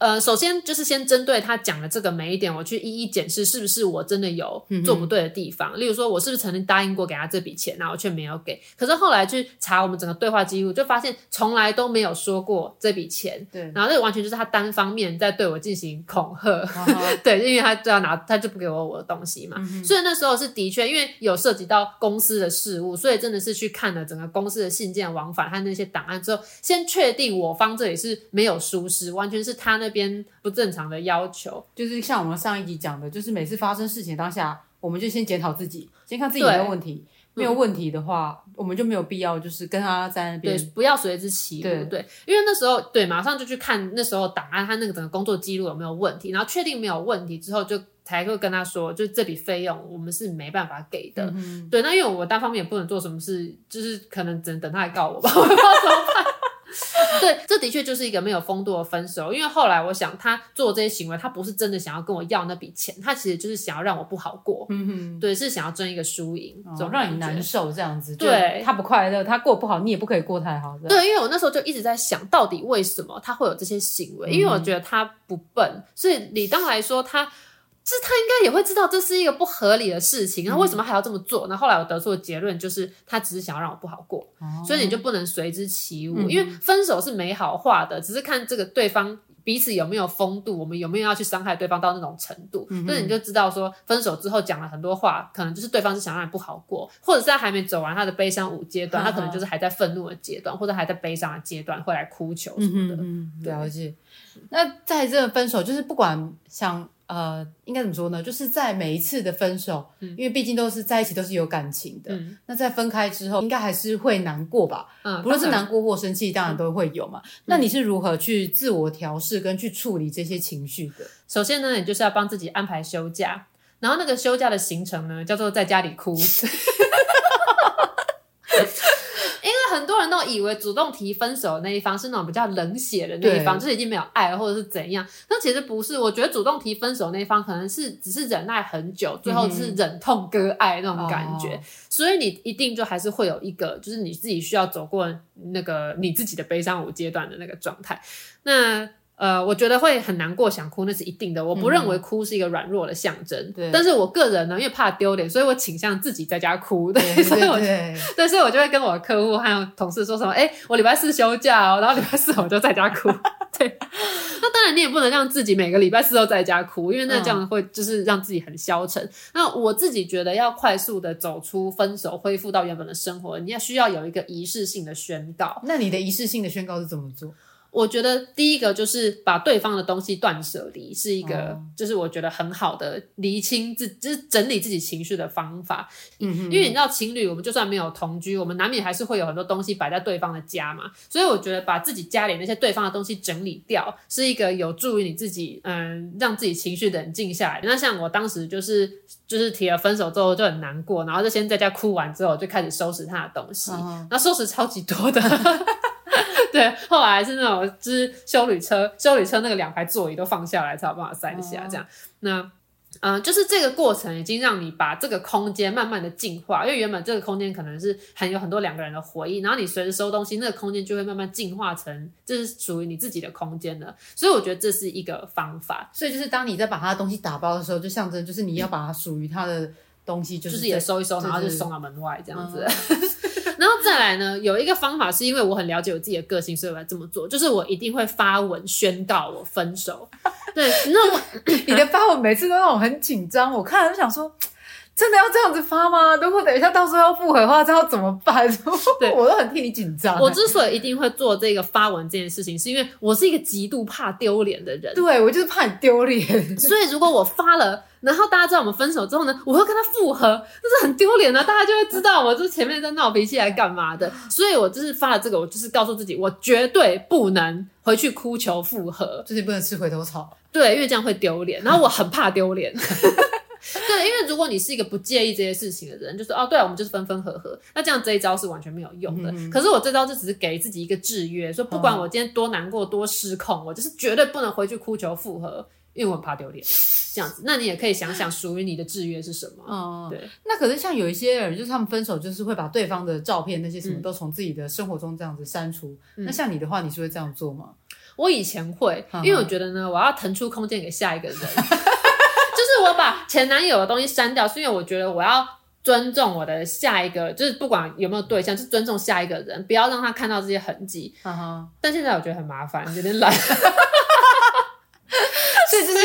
呃，首先就是先针对他讲的这个每一点，我去一一检视是不是我真的有做不对的地方。嗯、例如说，我是不是曾经答应过给他这笔钱，然后却没有给？可是后来去查我们整个对话记录，就发现从来都没有说过这笔钱。对，然后这完全就是他单方面在对我进行恐吓。Uh-huh. 对，因为他就要拿，他就不给我我的东西嘛。嗯、所以那时候是的确，因为有涉及到公司的事务，所以真的是去看了整个公司的信件往返和那些档案之后，先确定我方这里是没有疏失，完全是他那边不正常的要求。就是像我们上一集讲的，就是每次发生事情当下，我们就先检讨自己，先看自己有没有问题。没有问题的话，嗯，我们就没有必要就是跟他在那边，对，不要随之起舞，对，对，因为那时候对，马上就去看那时候档案，他那个整个工作记录有没有问题，然后确定没有问题之后，就才会跟他说，就这笔费用我们是没办法给的，嗯，对，那因为我单方面也不能做什么事，就是可能只能等他来告我吧，我不知道怎么办。对，这的确就是一个没有风度的分手。因为后来我想，他做这些行为，他不是真的想要跟我要那笔钱，他其实就是想要让我不好过。嗯哼，对，是想要争一个输赢，总、哦、让你难受这样子。对，他不快乐，他过不好，你也不可以过太好。对，因为我那时候就一直在想，到底为什么他会有这些行为？嗯、因为我觉得他不笨，所以理当来说他。这他应该也会知道这是一个不合理的事情，那为什么还要这么做？那、嗯、后来我得出的结论就是，他只是想要让我不好过，哦、所以你就不能随之起舞、嗯。因为分手是美好化的，只是看这个对方彼此有没有风度，我们有没有要去伤害对方到那种程度。那、嗯、你就知道说，分手之后讲了很多话，可能就是对方是想让你不好过，或者是他还没走完他的悲伤五阶段，他可能就是还在愤怒的阶段，或者还在悲伤的阶段，会来哭求什么的。嗯，了解。那在这个分手，就是不管像。呃，应该怎么说呢？就是在每一次的分手，嗯、因为毕竟都是在一起，都是有感情的。嗯、那在分开之后，应该还是会难过吧？嗯，不论是难过或生气，当然都会有嘛、嗯。那你是如何去自我调试跟去处理这些情绪的？首先呢，你就是要帮自己安排休假，然后那个休假的行程呢，叫做在家里哭。很多人都以为主动提分手的那一方是那种比较冷血的那一方，就是已经没有爱或者是怎样。但其实不是，我觉得主动提分手的那一方可能是只是忍耐很久，最后是忍痛割爱那种感觉。嗯、所以你一定就还是会有一个，就是你自己需要走过那个你自己的悲伤五阶段的那个状态。那。呃，我觉得会很难过，想哭，那是一定的。我不认为哭是一个软弱的象征。对、嗯。但是我个人呢，因为怕丢脸，所以我倾向自己在家哭。对。对对对所以我，对，所以我就会跟我的客户还有同事说什么：“哎，我礼拜四休假哦，然后礼拜四我就在家哭。”对。那当然，你也不能让自己每个礼拜四都在家哭，因为那这样会就是让自己很消沉。嗯、那我自己觉得，要快速的走出分手，恢复到原本的生活，你要需要有一个仪式性的宣告。那你的仪式性的宣告是怎么做？我觉得第一个就是把对方的东西断舍离，是一个就是我觉得很好的厘清自就是整理自己情绪的方法。嗯哼，因为你知道情侣，我们就算没有同居，我们难免还是会有很多东西摆在对方的家嘛。所以我觉得把自己家里那些对方的东西整理掉，是一个有助于你自己嗯让自己情绪冷静下来。那像我当时就是就是提了分手之后就很难过，然后就先在家哭完之后就开始收拾他的东西，然后收拾超级多的。对，后来是那种就是修旅车，修旅车那个两排座椅都放下来才有办法塞得下这样。那嗯、呃，就是这个过程已经让你把这个空间慢慢的进化，因为原本这个空间可能是很有很多两个人的回忆，然后你随着收东西，那个空间就会慢慢进化成这是属于你自己的空间了。所以我觉得这是一个方法。所以就是当你在把他的东西打包的时候，就象征就是你要把它属于他的东西，就是也收一收，然后就送到门外这样子。嗯然后再来呢，有一个方法是因为我很了解我自己的个性，所以我来这么做，就是我一定会发文宣告我分手。对，那我 你的发文每次都让我很紧张，我看了就想说，真的要这样子发吗？如果等一下到时候要复合的话，这要怎么办？对，我都很替你紧张。我之所以一定会做这个发文这件事情，是因为我是一个极度怕丢脸的人。对，我就是怕你丢脸，所以如果我发了。然后大家知道我们分手之后呢，我会跟他复合，这是很丢脸的，大家就会知道我就是前面在闹脾气来干嘛的。所以我就是发了这个，我就是告诉自己，我绝对不能回去哭求复合，就是不能吃回头草。对，因为这样会丢脸，然后我很怕丢脸。对，因为如果你是一个不介意这些事情的人，就是哦，对，我们就是分分合合，那这样这一招是完全没有用的。嗯、可是我这招就只是给自己一个制约，说不管我今天多难过、多失控，哦、我就是绝对不能回去哭求复合。因为我很怕丢脸，这样子，那你也可以想想属于你的制约是什么？哦、嗯，对。那可是像有一些人，就是他们分手，就是会把对方的照片那些什么都从自己的生活中这样子删除。嗯、那像你的话，你是会这样做吗？我以前会，因为我觉得呢，我要腾出空间给下一个人，就是我把前男友的东西删掉，是因为我觉得我要尊重我的下一个，就是不管有没有对象，就尊重下一个人，不要让他看到这些痕迹。但现在我觉得很麻烦，有点懒。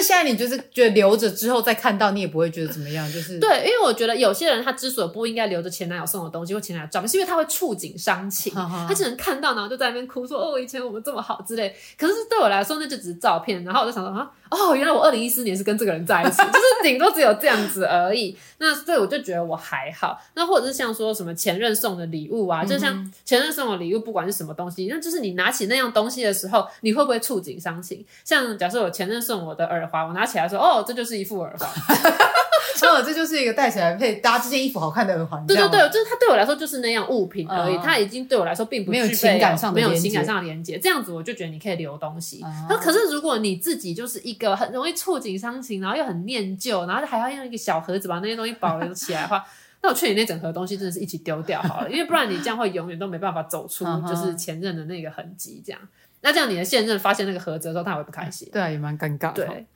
现在，你就是觉得留着之后再看到，你也不会觉得怎么样，就是对，因为我觉得有些人他之所以不应该留着前男友送的东西或前男友照片，是因为他会触景伤情，他只能看到然后就在那边哭说哦，以前我们这么好之类。可是对我来说，那就只是照片。然后我就想说啊，哦，原来我二零一四年是跟这个人在一起，就是顶多只有这样子而已。那所以我就觉得我还好。那或者是像说什么前任送的礼物啊，就像前任送的礼物，不管是什么东西，那就是你拿起那样东西的时候，你会不会触景伤情？像假设我前任送我的耳环，我拿起来说，哦，这就是一副耳环，哦，这就是一个戴起来配搭这件衣服好看的耳环。对对对，就是它对我来说就是那样物品而已，它已经对我来说并不具备没有情感上的没有情感上的连接。这样子我就觉得你可以留东西。那可是如果你自己就是一个很容易触景伤情，然后又很念旧，然后还要用一个小盒子把那些东西保留起来的话，那我劝你那整盒东西真的是一起丢掉好了，因为不然你这样会永远都没办法走出 就是前任的那个痕迹。这样，那这样你的现任发现那个盒子的时候，他会不开心。对啊，也蛮尴尬。对。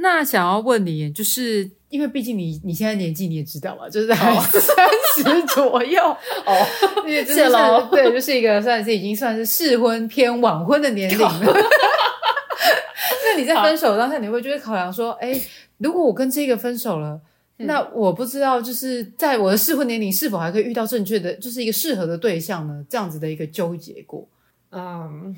那想要问你，就是因为毕竟你你现在年纪你也知道嘛，就是在 三十左右哦，谢谢对，就是一个算是已经算是适婚偏晚婚的年龄了。那你在分手当下，你会就会考量说，哎，如果我跟这个分手了，嗯、那我不知道就是在我的适婚年龄是否还可以遇到正确的，就是一个适合的对象呢？这样子的一个纠结过，嗯。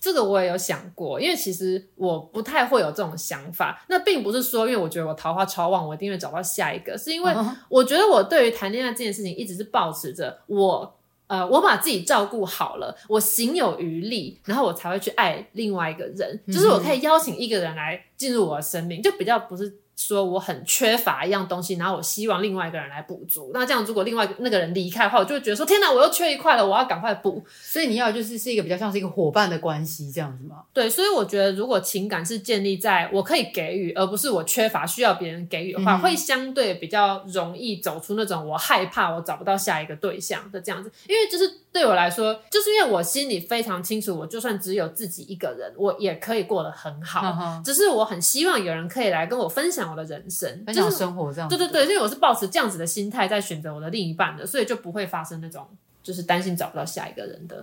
这个我也有想过，因为其实我不太会有这种想法。那并不是说，因为我觉得我桃花超旺，我一定会找到下一个，是因为我觉得我对于谈恋爱这件事情一直是保持着我，呃，我把自己照顾好了，我行有余力，然后我才会去爱另外一个人，就是我可以邀请一个人来进入我的生命，就比较不是。说我很缺乏一样东西，然后我希望另外一个人来补足。那这样如果另外那个人离开的话，我就会觉得说：天哪，我又缺一块了，我要赶快补。所以你要就是是一个比较像是一个伙伴的关系这样子吗？对，所以我觉得如果情感是建立在我可以给予，而不是我缺乏需要别人给予的话，嗯、会相对比较容易走出那种我害怕我找不到下一个对象的这样子。因为就是对我来说，就是因为我心里非常清楚，我就算只有自己一个人，我也可以过得很好。嗯、只是我很希望有人可以来跟我分享我的人生。分享生活这样子，对对对，因为我是抱持这样子的心态在选择我的另一半的，所以就不会发生那种就是担心找不到下一个人的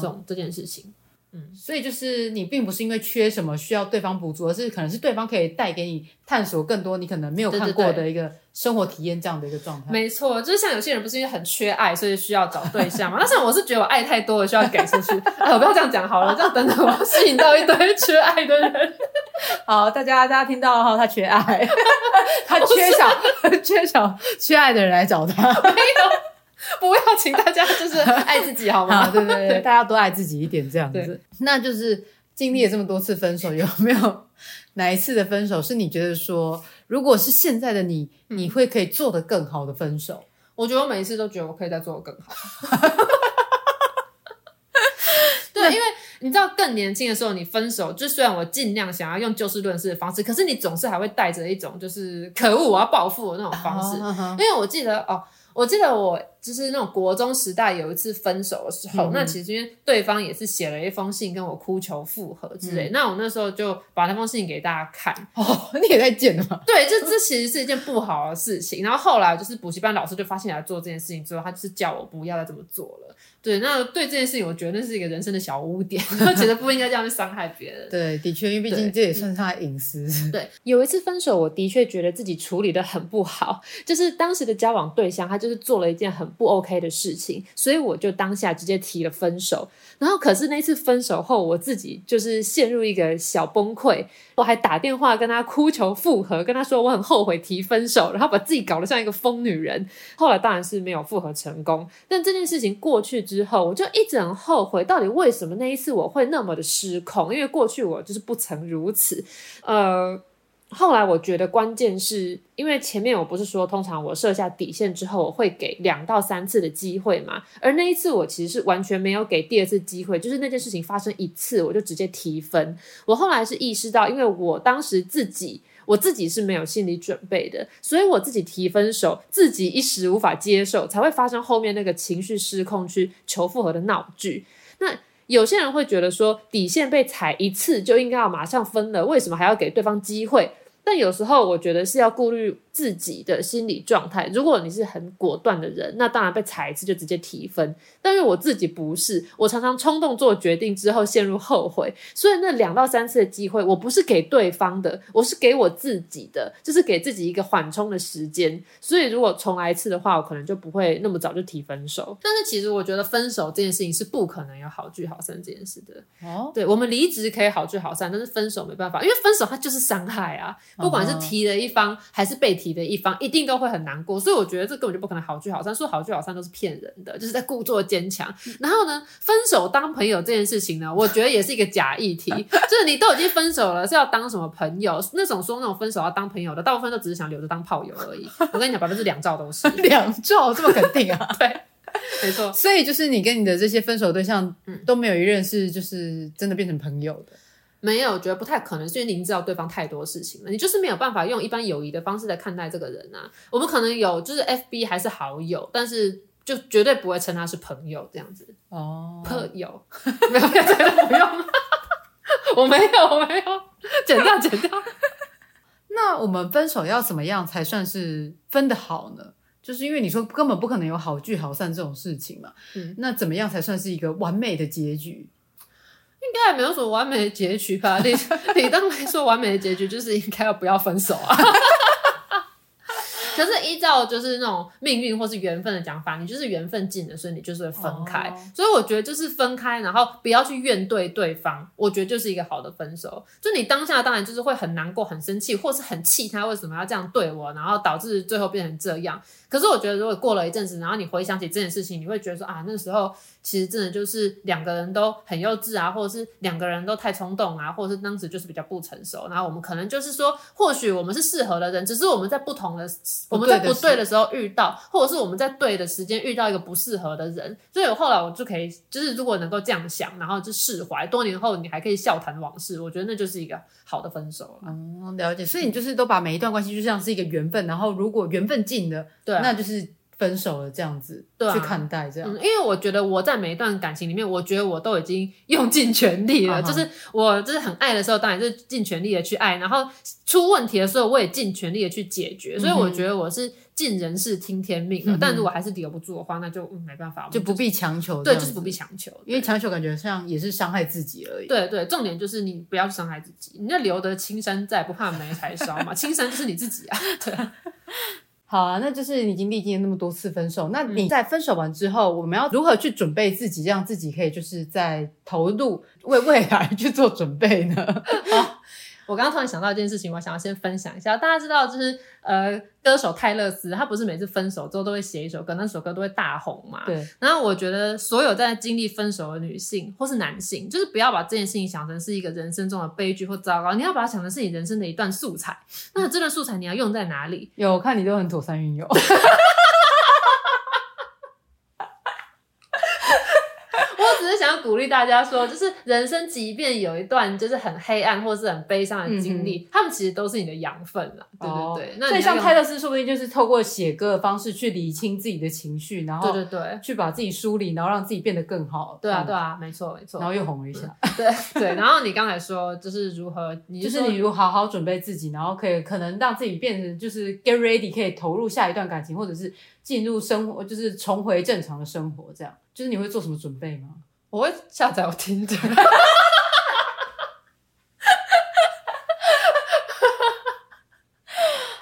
这种、uh huh. 这件事情。嗯，所以就是你并不是因为缺什么需要对方补足，而是可能是对方可以带给你探索更多你可能没有看过的一个生活体验这样的一个状态。没错，就是像有些人不是因为很缺爱，所以需要找对象嘛？那像我是觉得我爱太多了，需要给出去。哎，我不要这样讲好了，这样等等我吸引到一堆缺爱的人。好，大家大家听到了哈，他缺爱，他缺少缺少缺爱的人来找他。没有。不要，请大家就是爱自己好吗？好，对对对，大家多爱自己一点，这样子。那就是经历了这么多次分手，有没有哪一次的分手是你觉得说，如果是现在的你，你会可以做得更好的分手？我觉得我每一次都觉得我可以再做得更好。对，因为你知道，更年轻的时候你分手，就虽然我尽量想要用就事论事的方式，可是你总是还会带着一种就是可恶，我要报复的那种方式。因为我记得哦。我记得我就是那种国中时代有一次分手的时候，嗯、那其实因为对方也是写了一封信跟我哭求复合之类，嗯、那我那时候就把那封信给大家看。哦，你也在见吗？对，这这其实是一件不好的事情。然后后来就是补习班老师就发现来做这件事情之后，他就是叫我不要再这么做了。对，那对这件事情，我觉得那是一个人生的小污点，我觉得不应该这样去伤害别人。对，的确，因为毕竟这也算是他的隐私。对，有一次分手，我的确觉得自己处理的很不好，就是当时的交往对象，他就是做了一件很不 OK 的事情，所以我就当下直接提了分手。然后，可是那次分手后，我自己就是陷入一个小崩溃，我还打电话跟他哭求复合，跟他说我很后悔提分手，然后把自己搞得像一个疯女人。后来当然是没有复合成功，但这件事情过去之后，我就一直很后悔，到底为什么那一次我会那么的失控？因为过去我就是不曾如此。呃，后来我觉得关键是因为前面我不是说，通常我设下底线之后，我会给两到三次的机会嘛？而那一次我其实是完全没有给第二次机会，就是那件事情发生一次，我就直接提分。我后来是意识到，因为我当时自己。我自己是没有心理准备的，所以我自己提分手，自己一时无法接受，才会发生后面那个情绪失控去求复合的闹剧。那有些人会觉得说，底线被踩一次就应该要马上分了，为什么还要给对方机会？但有时候我觉得是要顾虑自己的心理状态。如果你是很果断的人，那当然被踩一次就直接提分。但是我自己不是，我常常冲动做决定之后陷入后悔。所以那两到三次的机会，我不是给对方的，我是给我自己的，就是给自己一个缓冲的时间。所以如果重来一次的话，我可能就不会那么早就提分手。但是其实我觉得分手这件事情是不可能有好聚好散这件事的。哦，对，我们离职可以好聚好散，但是分手没办法，因为分手它就是伤害啊。不管是提的一方还是被提的一方，一定都会很难过。所以我觉得这根本就不可能好聚好散，说好聚好散都是骗人的，就是在故作坚强。然后呢，分手当朋友这件事情呢，我觉得也是一个假议题。就是你都已经分手了，是要当什么朋友？那种说那种分手要当朋友的，大部分都只是想留着当炮友而已。我跟你讲，百分之两兆都是 两兆，这么肯定啊？对，没错。所以就是你跟你的这些分手对象，都没有一任是就是真的变成朋友的。没有，我觉得不太可能，是因为您知道对方太多事情了，你就是没有办法用一般友谊的方式来看待这个人啊。我们可能有，就是 FB 还是好友，但是就绝对不会称他是朋友这样子。哦，朋友，没有，真的不用。我没有，我没有，剪掉，剪掉。那我们分手要怎么样才算是分的好呢？就是因为你说根本不可能有好聚好散这种事情嘛。嗯，那怎么样才算是一个完美的结局？应该也没有什么完美的结局吧？理理 当来说，完美的结局就是应该要不要分手啊。可是依照就是那种命运或是缘分的讲法，你就是缘分尽了，所以你就是会分开。Oh. 所以我觉得就是分开，然后不要去怨对对方，我觉得就是一个好的分手。就你当下当然就是会很难过、很生气，或是很气他为什么要这样对我，然后导致最后变成这样。可是我觉得如果过了一阵子，然后你回想起这件事情，你会觉得说啊，那时候其实真的就是两个人都很幼稚啊，或者是两个人都太冲动啊，或者是当时就是比较不成熟。然后我们可能就是说，或许我们是适合的人，只是我们在不同的。我们在不对的时候遇到，或者是我们在对的时间遇到一个不适合的人，所以后来我就可以，就是如果能够这样想，然后就释怀，多年后你还可以笑谈往事，我觉得那就是一个好的分手了。嗯，了解。所以你就是都把每一段关系就像是一个缘分，然后如果缘分尽了，对啊，那就是。分手了这样子，去看待这样，嗯，因为我觉得我在每一段感情里面，我觉得我都已经用尽全力了，uh huh. 就是我就是很爱的时候，当然是尽全力的去爱，然后出问题的时候，我也尽全力的去解决，所以我觉得我是尽人事听天命了。嗯、但如果还是留不住的话，那就、嗯、没办法，就不必强求，对，就是不必强求，因为强求感觉像也是伤害自己而已。对对，重点就是你不要伤害自己，你要留得青山在，不怕没柴烧嘛，青山就是你自己啊，对。好啊，那就是你已经历经了那么多次分手，那你在分手完之后，我们要如何去准备自己，让自己可以就是在投入为未来去做准备呢？好。我刚刚突然想到一件事情，我想要先分享一下。大家知道，就是呃，歌手泰勒斯，他不是每次分手之后都会写一首歌，那首歌都会大红嘛？对。然后我觉得，所有在经历分手的女性或是男性，就是不要把这件事情想成是一个人生中的悲剧或糟糕，你要把它想成是你人生的一段素材。那这段素材你要用在哪里？有，我看你都很妥善运用。只是想要鼓励大家说，就是人生即便有一段就是很黑暗或是很悲伤的经历，嗯、他们其实都是你的养分啦。对对对，哦、那所以像泰勒斯说不定就是透过写歌的方式去理清自己的情绪，然后对对对，去把自己梳理，然后让自己变得更好。对啊对啊，没错没错。然后又红了一下。对对，然后你刚才说就是如何，你就是你如何好好准备自己，然后可以可能让自己变成就是 get ready，可以投入下一段感情，或者是进入生活，就是重回正常的生活。这样，就是你会做什么准备吗？我会下载我听着，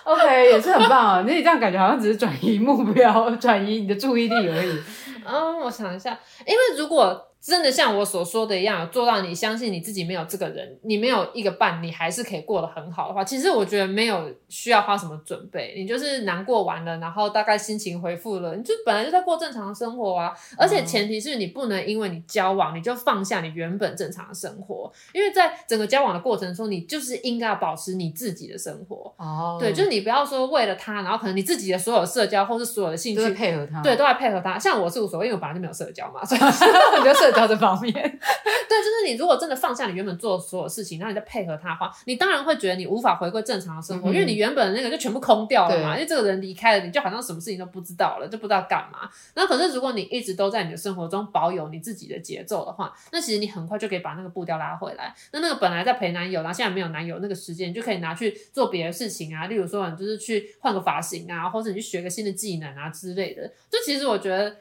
OK，也是很棒啊！那你这样感觉好像只是转移目标，转移你的注意力而已。嗯，我想一下，因为如果。真的像我所说的一样，做到你相信你自己没有这个人，你没有一个伴，你还是可以过得很好的话，其实我觉得没有需要花什么准备，你就是难过完了，然后大概心情恢复了，你就本来就在过正常的生活啊。而且前提是你不能因为你交往，你就放下你原本正常的生活，因为在整个交往的过程中，你就是应该要保持你自己的生活。哦，对，就是你不要说为了他，然后可能你自己的所有社交或是所有的兴趣配合他，对，都在配合他。像我是无所谓，因为我本来就没有社交嘛，所以 你就社。到这方面。对，就是你如果真的放下你原本做的所有事情，然后你再配合他的话，你当然会觉得你无法回归正常的生活，嗯、因为你原本的那个就全部空掉了嘛。因为这个人离开了，你就好像什么事情都不知道了，就不知道干嘛。那可是如果你一直都在你的生活中保有你自己的节奏的话，那其实你很快就可以把那个步调拉回来。那那个本来在陪男友，然后现在没有男友那个时间，你就可以拿去做别的事情啊，例如说你就是去换个发型啊，或者你去学个新的技能啊之类的。就其实我觉得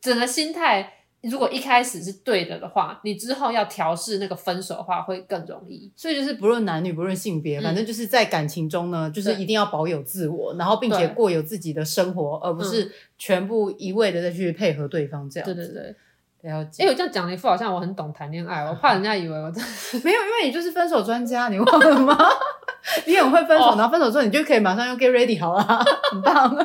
整个心态。如果一开始是对的的话，你之后要调试那个分手的话会更容易。所以就是不论男女，不论性别，嗯、反正就是在感情中呢，就是一定要保有自我，然后并且过有自己的生活，而不是全部一味的再去配合对方这样子。对对对。了解。哎，我这样讲一副好像我很懂谈恋爱，我怕人家以为我真的 没有，因为你就是分手专家，你忘了吗？你很会分手，然后分手之后你就可以马上用 get ready 好了，很棒。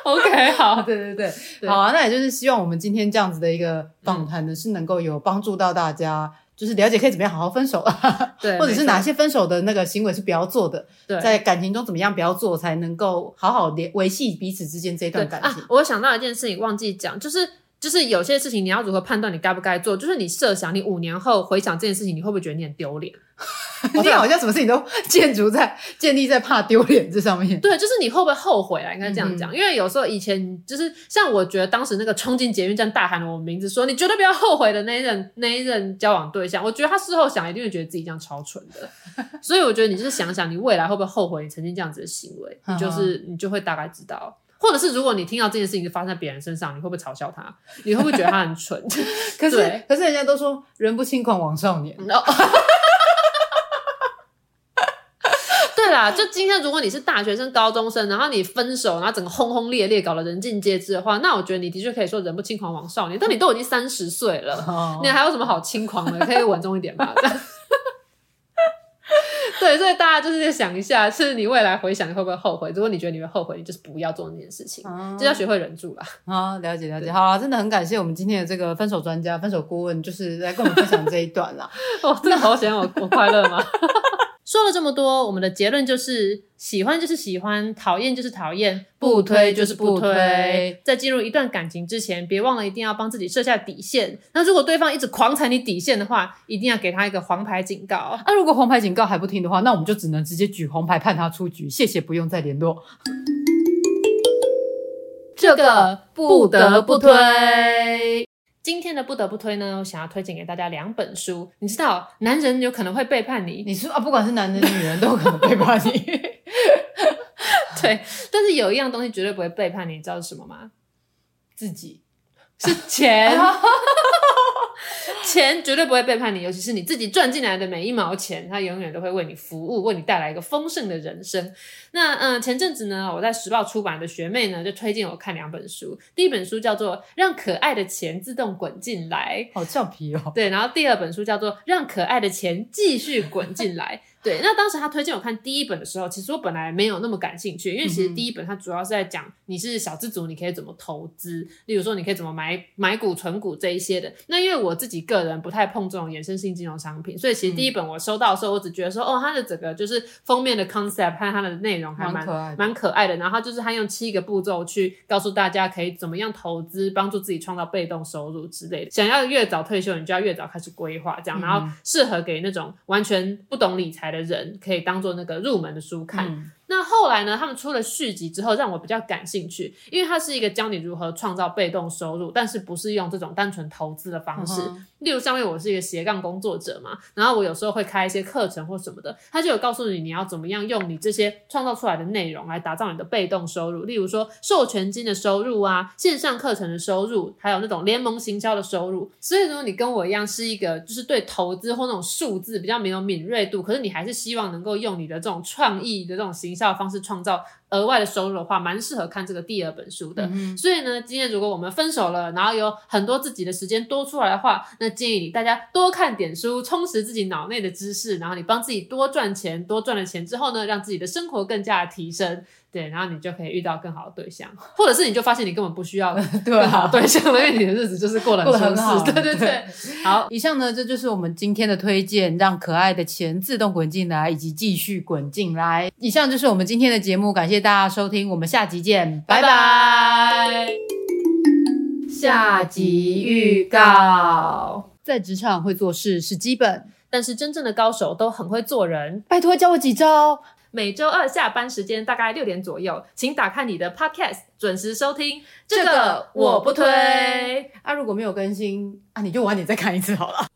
OK，好，对 对对，对好啊，那也就是希望我们今天这样子的一个访谈呢，是能够有帮助到大家，就是了解可以怎么样好好分手啊，对，或者是哪些分手的那个行为是不要做的，对，在感情中怎么样不要做，才能够好好连维系彼此之间这段感情。啊，我想到一件事情忘记讲，就是。就是有些事情你要如何判断你该不该做？就是你设想你五年后回想这件事情，你会不会觉得你很丢脸？你好像什么事情都 建筑在建立在怕丢脸这上面。对，就是你会不会后悔啊？应该这样讲，嗯、因为有时候以前就是像我觉得当时那个冲进捷运站大喊了我名字说“你绝对不要后悔”的那一任那一任交往对象，我觉得他事后想一定会觉得自己这样超蠢的。所以我觉得你就是想想你未来会不会后悔你曾经这样子的行为，你就是你就会大概知道。或者是如果你听到这件事情就发生在别人身上，你会不会嘲笑他？你会不会觉得他很蠢？可是可是人家都说人不轻狂枉少年。No. 对啦，就今天如果你是大学生、高中生，然后你分手，然后整个轰轰烈烈，搞得人尽皆知的话，那我觉得你的确可以说人不轻狂枉少年。但你都已经三十岁了，oh. 你还有什么好轻狂的？可以稳重一点吧。对，所以大家就是在想一下，是你未来回想你会不会后悔？如果你觉得你会后悔，你就是不要做那件事情，啊、就要学会忍住啦。啊，了解了解。好了，真的很感谢我们今天的这个分手专家、分手顾问，就是来跟我们分享这一段啦。哦，真的好险，我我快乐吗？说了这么多，我们的结论就是：喜欢就是喜欢，讨厌就是讨厌，不推就是不推。在进入一段感情之前，别忘了一定要帮自己设下底线。那如果对方一直狂踩你底线的话，一定要给他一个黄牌警告。那、啊、如果黄牌警告还不听的话，那我们就只能直接举红牌判他出局。谢谢，不用再联络。这个不得不推。今天的不得不推呢，我想要推荐给大家两本书。你知道，男人有可能会背叛你，你说啊，不管是男人女人，都有可能背叛你。对，但是有一样东西绝对不会背叛你，你知道是什么吗？自己是钱。钱绝对不会背叛你，尤其是你自己赚进来的每一毛钱，它永远都会为你服务，为你带来一个丰盛的人生。那嗯、呃，前阵子呢，我在时报出版的学妹呢，就推荐我看两本书。第一本书叫做《让可爱的钱自动滚进来》，好俏皮哦。对，然后第二本书叫做《让可爱的钱继续滚进来》。对，那当时他推荐我看第一本的时候，其实我本来没有那么感兴趣，因为其实第一本它主要是在讲你是小资族，你可以怎么投资，例如说你可以怎么买买股、存股这一些的。那因为我自己个人不太碰这种衍生性金融商品，所以其实第一本我收到的时候，我只觉得说，哦，它的整个就是封面的 concept 和它的内容还蛮蛮可爱的，蛮可爱的。然后就是它用七个步骤去告诉大家可以怎么样投资，帮助自己创造被动收入之类的。想要越早退休，你就要越早开始规划，这样，然后适合给那种完全不懂理财的人可以当。做那个入门的书看。那后来呢？他们出了续集之后，让我比较感兴趣，因为它是一个教你如何创造被动收入，但是不是用这种单纯投资的方式。嗯、例如，上面我是一个斜杠工作者嘛，然后我有时候会开一些课程或什么的，他就有告诉你你要怎么样用你这些创造出来的内容来打造你的被动收入。例如说，授权金的收入啊，线上课程的收入，还有那种联盟行销的收入。所以，如果你跟我一样是一个就是对投资或那种数字比较没有敏锐度，可是你还是希望能够用你的这种创意的这种行销的方式创造。额外的收入的话，蛮适合看这个第二本书的。嗯、所以呢，今天如果我们分手了，然后有很多自己的时间多出来的话，那建议你大家多看点书，充实自己脑内的知识，然后你帮自己多赚钱，多赚了钱之后呢，让自己的生活更加的提升。对，然后你就可以遇到更好的对象，或者是你就发现你根本不需要 更好的对象了，因为你的日子就是过得很舒适。对对对，好，以上呢，这就是我们今天的推荐，让可爱的钱自动滚进来，以及继续滚进来。以上就是我们今天的节目，感谢大家收听，我们下集见，拜拜。下。下集预告：在职场会做事是基本，但是真正的高手都很会做人。拜托教我几招。每周二下班时间大概六点左右，请打开你的 Podcast，准时收听。这个我不推。啊，如果没有更新，啊，你就晚点再看一次好了。